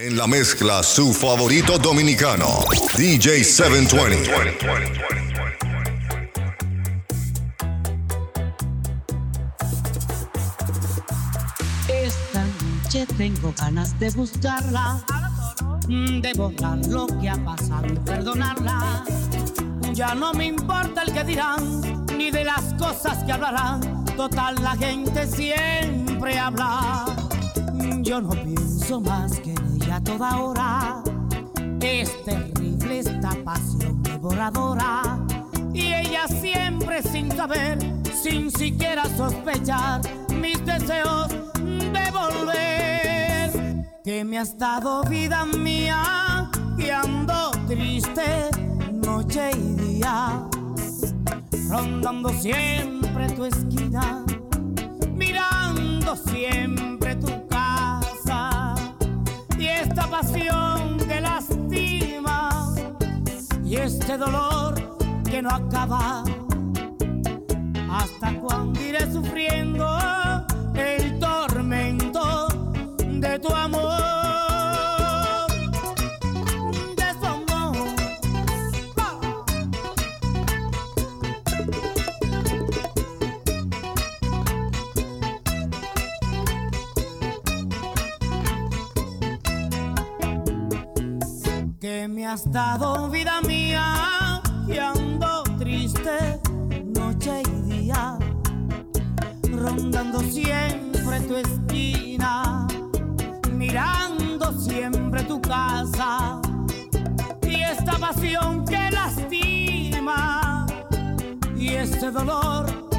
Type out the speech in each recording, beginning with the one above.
En la mezcla, su favorito dominicano, DJ 720. Esta noche tengo ganas de buscarla, mm, de borrar lo que ha pasado y perdonarla. Ya no me importa el que dirán, ni de las cosas que hablarán. Total, la gente siempre habla. Yo no pienso más que ella toda hora. Es terrible esta pasión devoradora. Y ella siempre sin saber, sin siquiera sospechar mis deseos de volver. Que me has dado vida mía y ando triste noche y día, rondando siempre tu esquina, mirando siempre tu esta pasión que lastima y este dolor que no acaba. ¿Hasta cuando iré sufriendo has dado vida mía y ando triste noche y día, rondando siempre tu esquina, mirando siempre tu casa y esta pasión que lastima y este dolor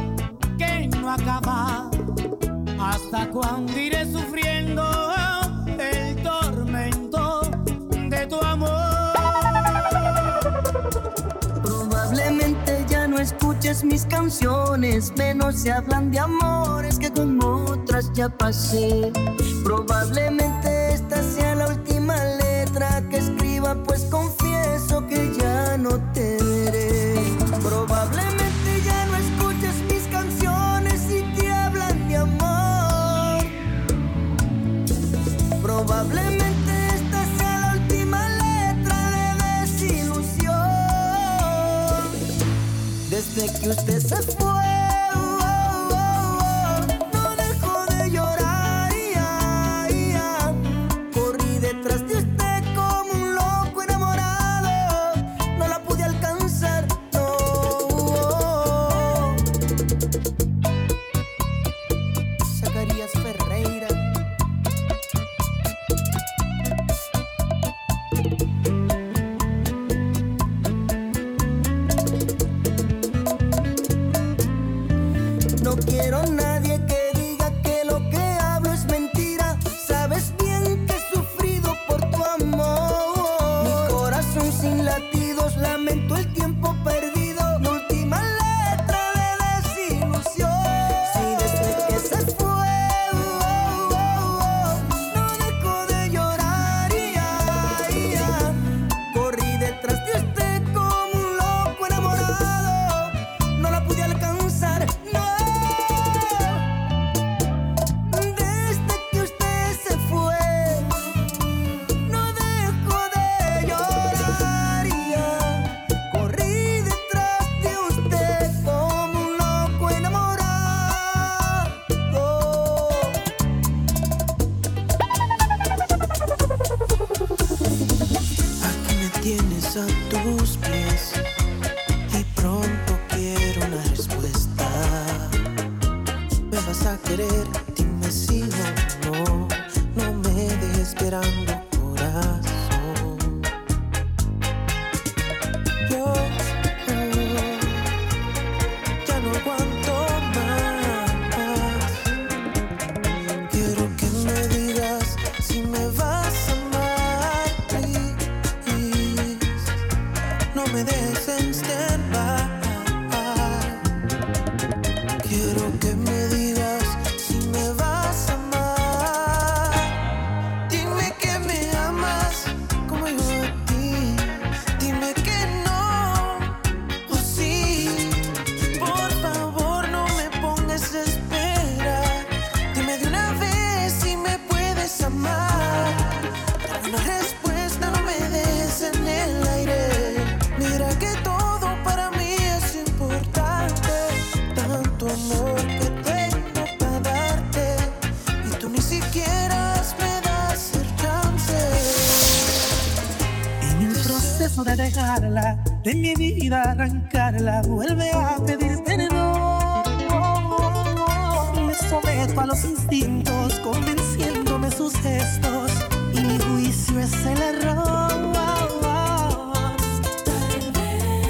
que no acaba. ¿Hasta cuando iré sufriendo mis canciones, menos se hablan de amores que con otras ya pasé. Probablemente Desde lamento el tiempo perdido.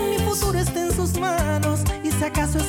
Mi futuro está en sus manos y si acaso es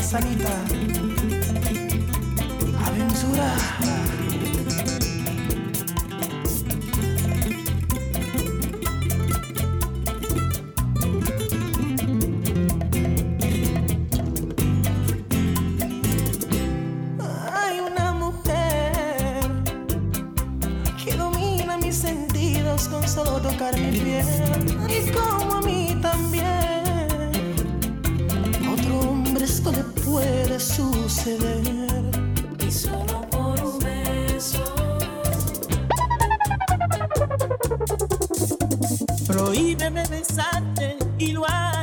manzanita. Aventura. Hay una mujer que domina mis sentidos con solo tocar mi piel y como a mí también. esto le puede suceder. Y solo por un beso. Prohíbeme besarte y lo haré.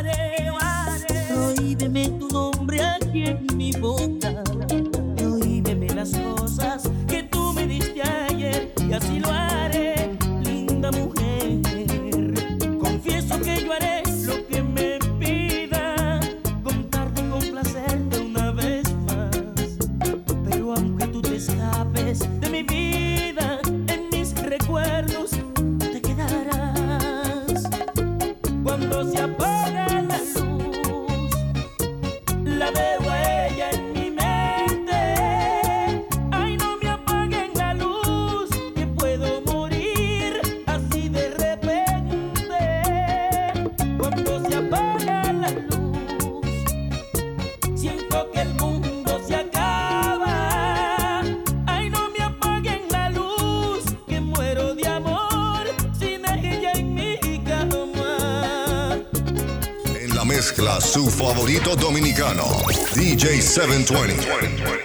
mezcla su favorito dominicano, DJ 720.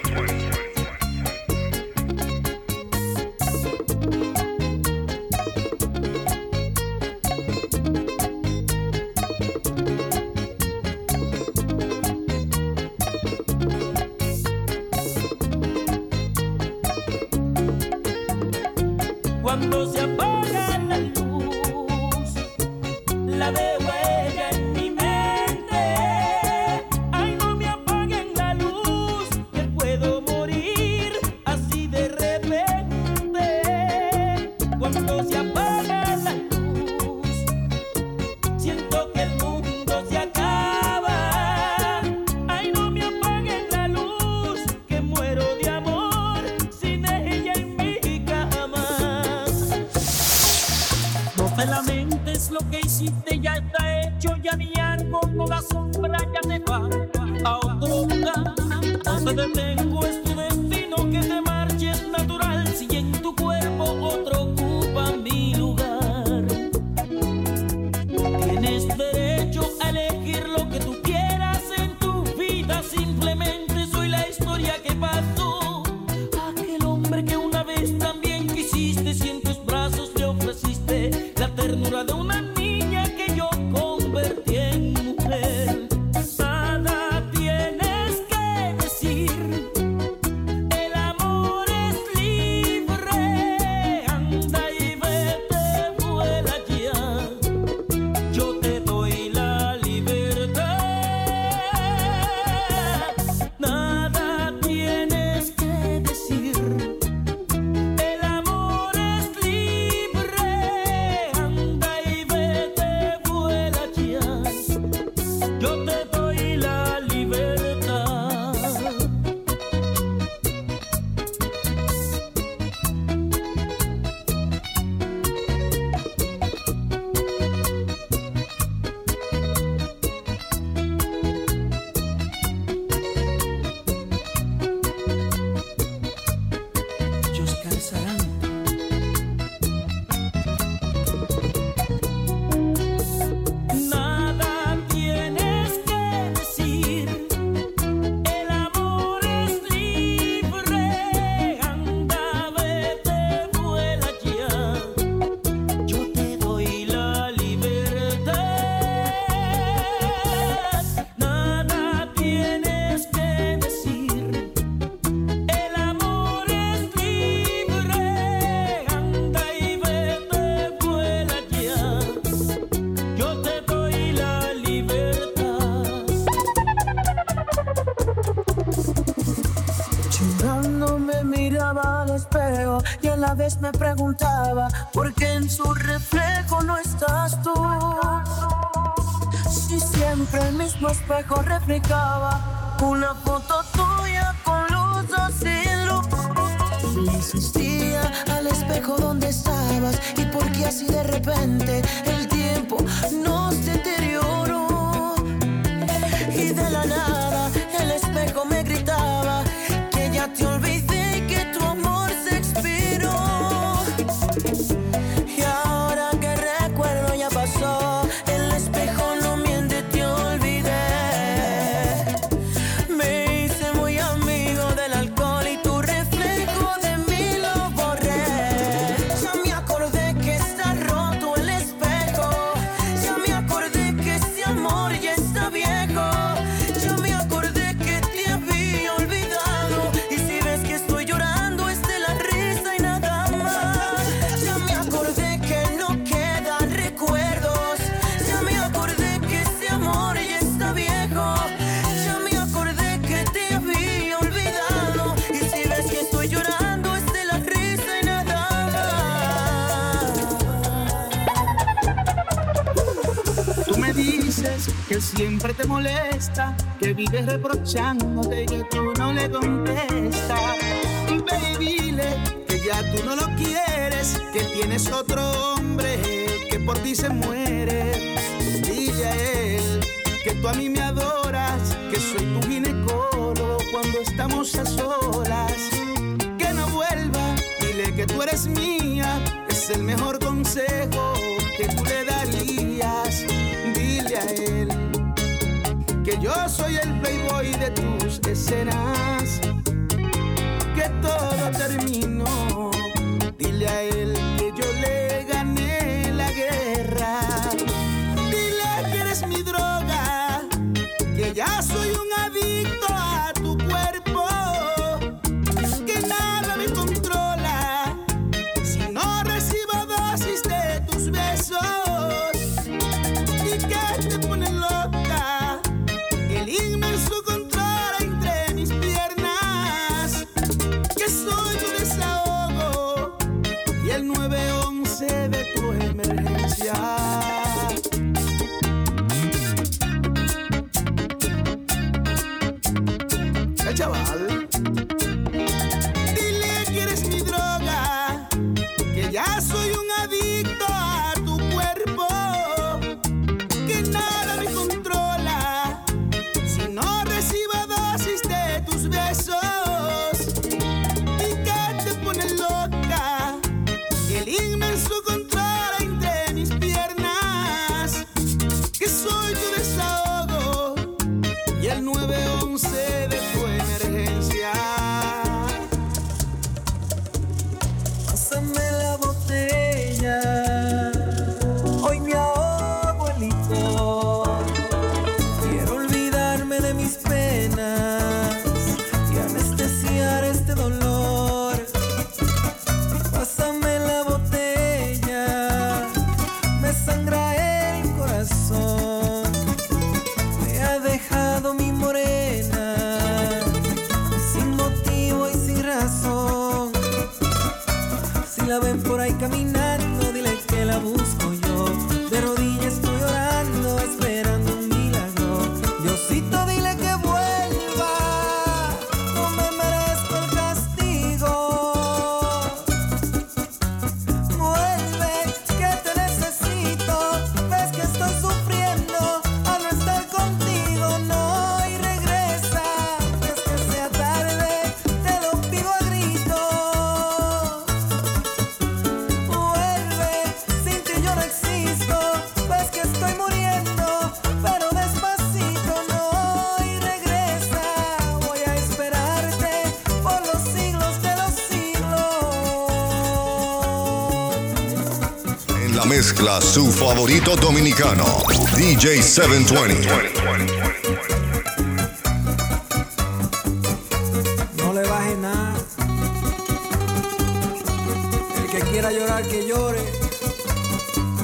Me preguntaba por qué en su reflejo no estás tú. Si siempre el mismo espejo reflejaba una foto tuya con luz o sin luz. insistía al espejo donde estabas y por qué así de repente el tiempo nos deterioró. Y de la nada siempre te molesta, que vives reprochándote y que tú no le contestas. Baby, dile que ya tú no lo quieres, que tienes otro hombre que por ti se muere. Dile a él que tú a mí me adoras, que soy tu ginecólogo cuando estamos a solas. Que no vuelva, dile que tú eres mía, es el mejor consejo que tú le darías yo soy el playboy de tus escenas, que todo terminó. Dile a él su favorito dominicano, DJ 720. No le baje nada. El que quiera llorar, que llore.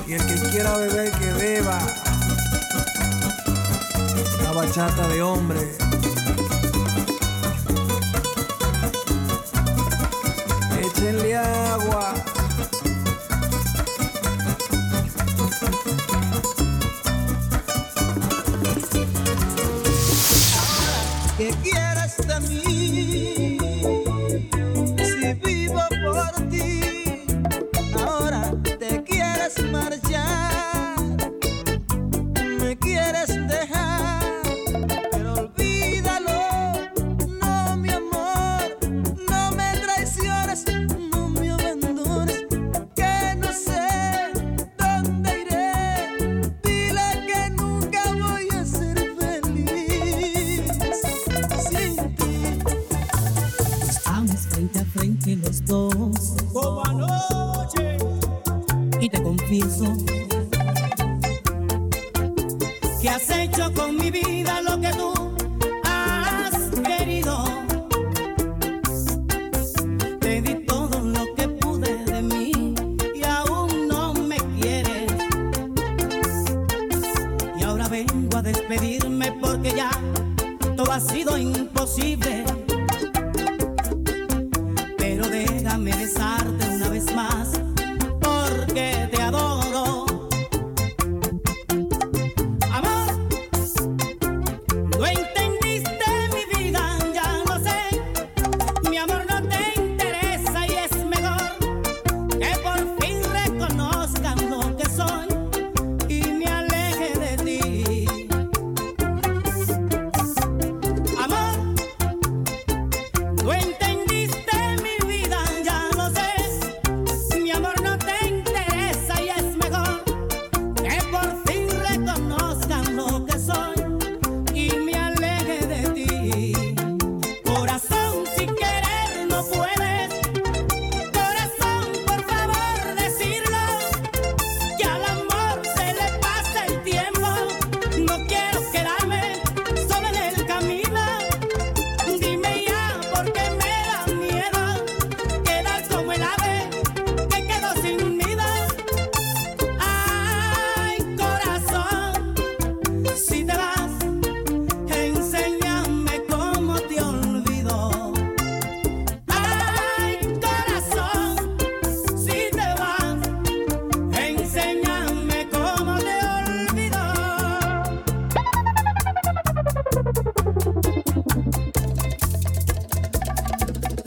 Y el que quiera beber, que beba. La bachata de hombre. corazón. ¿Qué has hecho conmigo?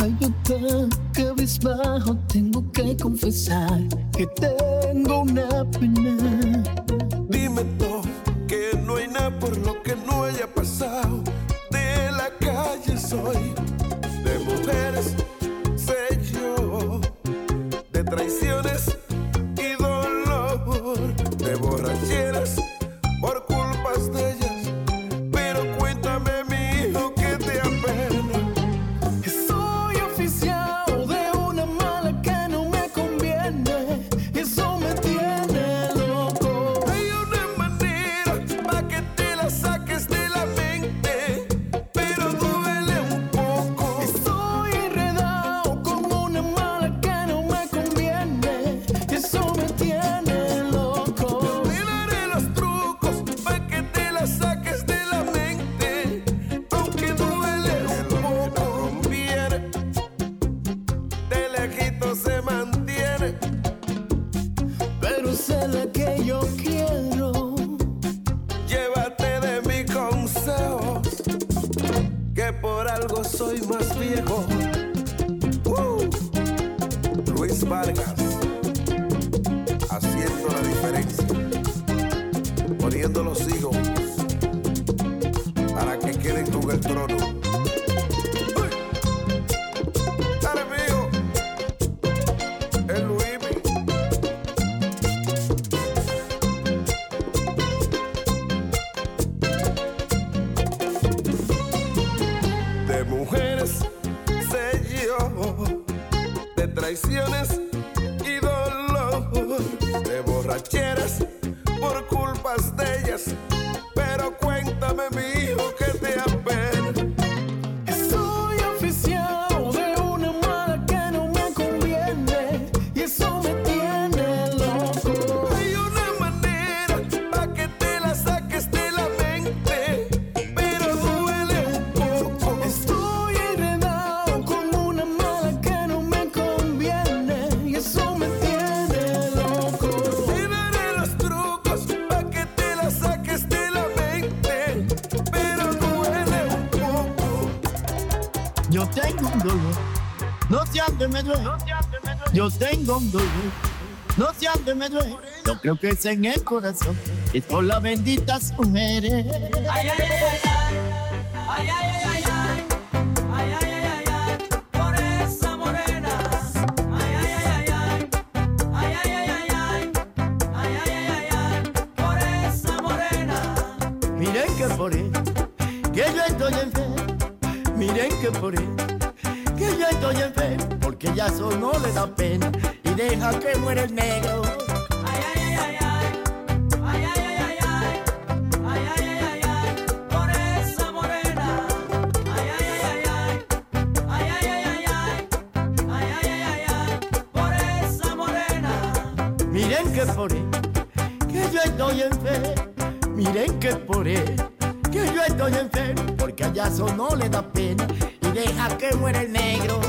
algo tan cabizbajo tengo que confesar que tengo una pena. Dime tú que no hay nada por lo que no haya pasado. De la calle soy. que yo quiero. Llévate de mis consejos, que por algo soy más viejo. Uh, Luis Vargas, haciendo la diferencia, poniendo los hijos para que queden con el trono. de me duele, yo tengo un dolor. No sé dónde me duele, yo creo que es en el corazón, es por las benditas mujeres. Ay, ay, ay, no le da pena y deja que muera el negro. Miren que por que yo estoy enfermo. Miren que por que yo estoy enfermo. Porque a Yaso no le da pena y deja que muera el negro.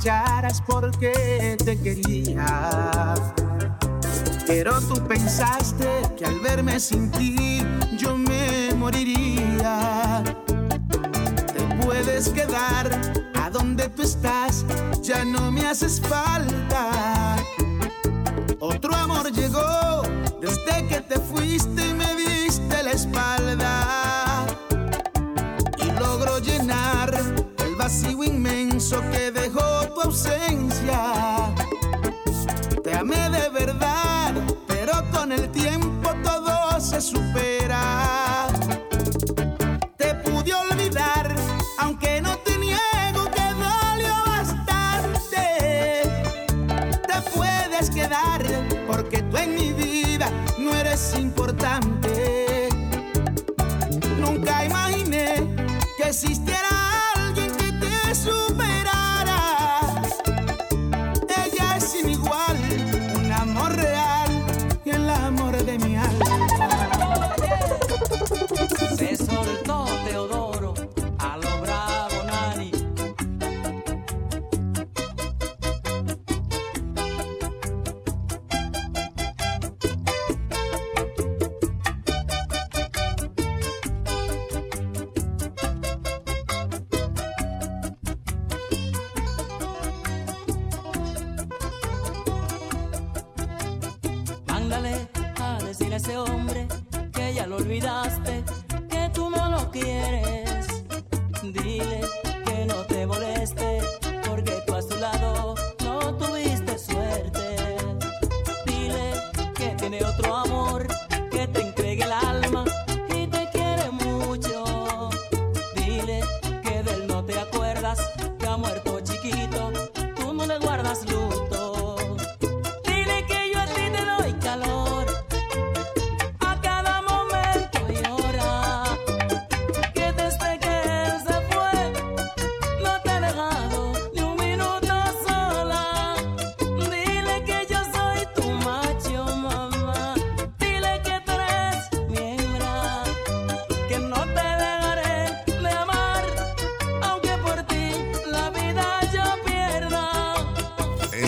Marcharas porque te quería. Pero tú pensaste que al verme sin ti yo me moriría. Te puedes quedar a donde tú estás, ya no me haces falta. Otro amor llegó desde que te fuiste y me diste la espalda. Y logro llenar el vacío inmenso que todo Se soltó Teodoro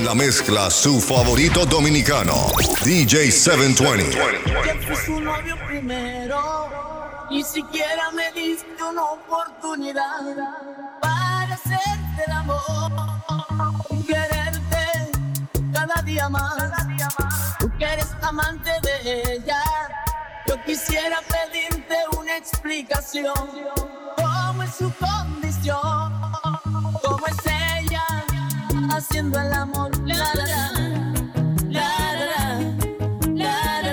La mezcla, su favorito dominicano, DJ 720. Yo fui su novio primero, ni siquiera me diste una oportunidad para hacerte el amor, quererte cada día más. Tú que eres amante de ella, yo quisiera pedirte una explicación. ¿Cómo es su condición? Haciendo el amor? La, la, la. La, la, la, la, la,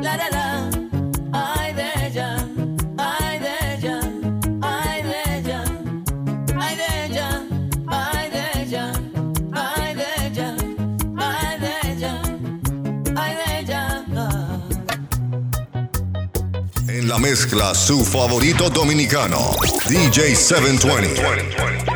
la, la, la. Ay de ella, ay de ella, ay de ella, ay de ella, ay de ella, ay de ella, ay de ella, ay de ella. En la mezcla, su favorito dominicano, DJ 720.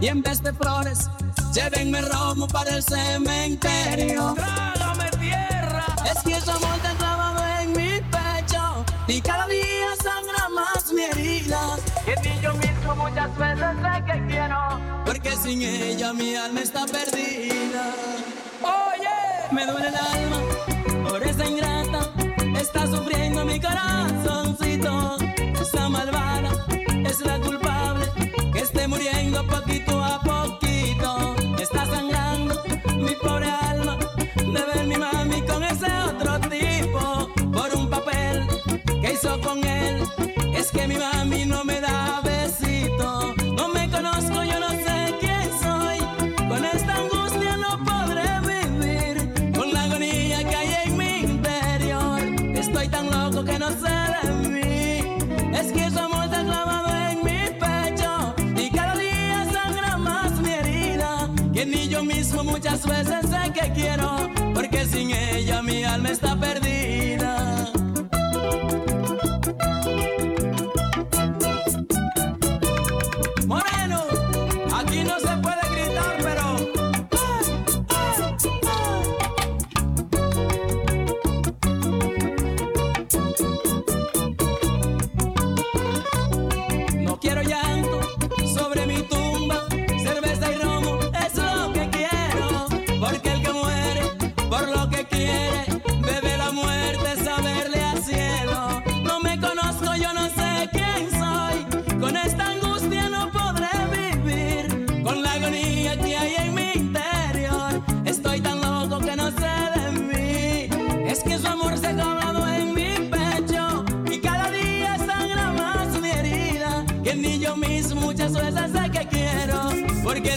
Y en vez de flores, llévenme romo para el cementerio. Trágame tierra. Es que ese amor te clavado en mi pecho. Y cada día sangra más mi herida. Que ni yo mismo muchas veces sé que quiero. Porque sin ella mi alma está perdida. Oye, me duele el alma por esa ingrata. Está sufriendo mi corazoncito. Esa malvada Es que mi mami no me da besito. No me conozco, yo no sé quién soy. Con esta angustia no podré vivir. Con la agonía que hay en mi interior. Estoy tan loco que no sé de mí. Es que su amor está clavado en mi pecho. Y cada día sangra más mi herida. Que ni yo mismo muchas veces sé que quiero. Porque sin ella mi alma está perdida.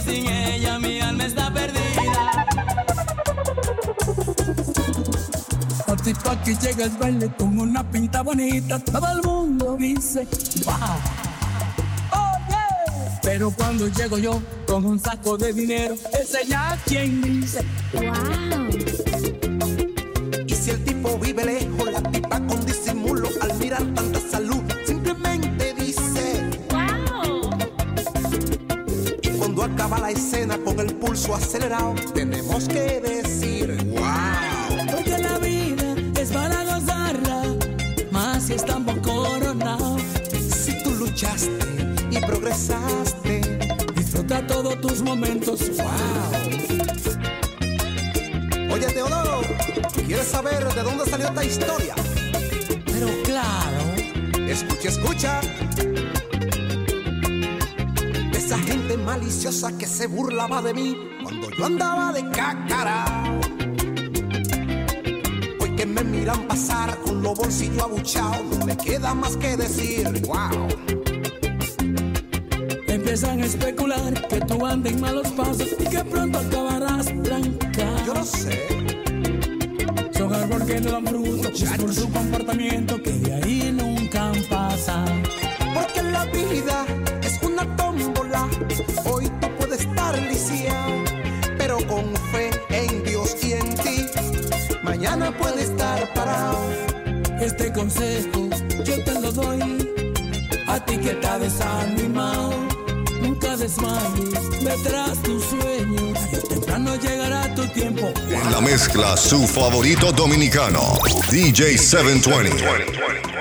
Sin ella mi alma está perdida. A ti pa' que llega el baile con una pinta bonita, todo el mundo dice, wow. Oh, yeah. Pero cuando llego yo con un saco de dinero, ese ya quien dice, wow. Y si el tipo vive lejos, la pulso acelerado, tenemos que decir wow. Porque la vida es para gozarla, más si estamos coronados. Si tú luchaste y progresaste, Disfruta todos tus momentos, wow. oye Teodoro, ¿quieres saber de dónde salió esta historia? Pero claro, Escucha, escucha. Gente maliciosa que se burlaba de mí cuando yo andaba de cácara. Hoy que me miran pasar con los bolsillos abuchados, no me queda más que decir, wow. empiezan a especular que tú andas en malos pasos y que pronto acabarás blanca. Yo no sé, Son árbol que no dan fruto, es por su comportamiento que de ahí nunca pasan. porque la vida. Hoy tú puedes estar lisiado, pero con fe en Dios y en ti, mañana puede estar parado. Este consejo yo te lo doy a ti que te desanimado. Nunca desmayes detrás tus sueños. Temprano llegará tu tiempo. En la mezcla, su favorito dominicano, DJ 720.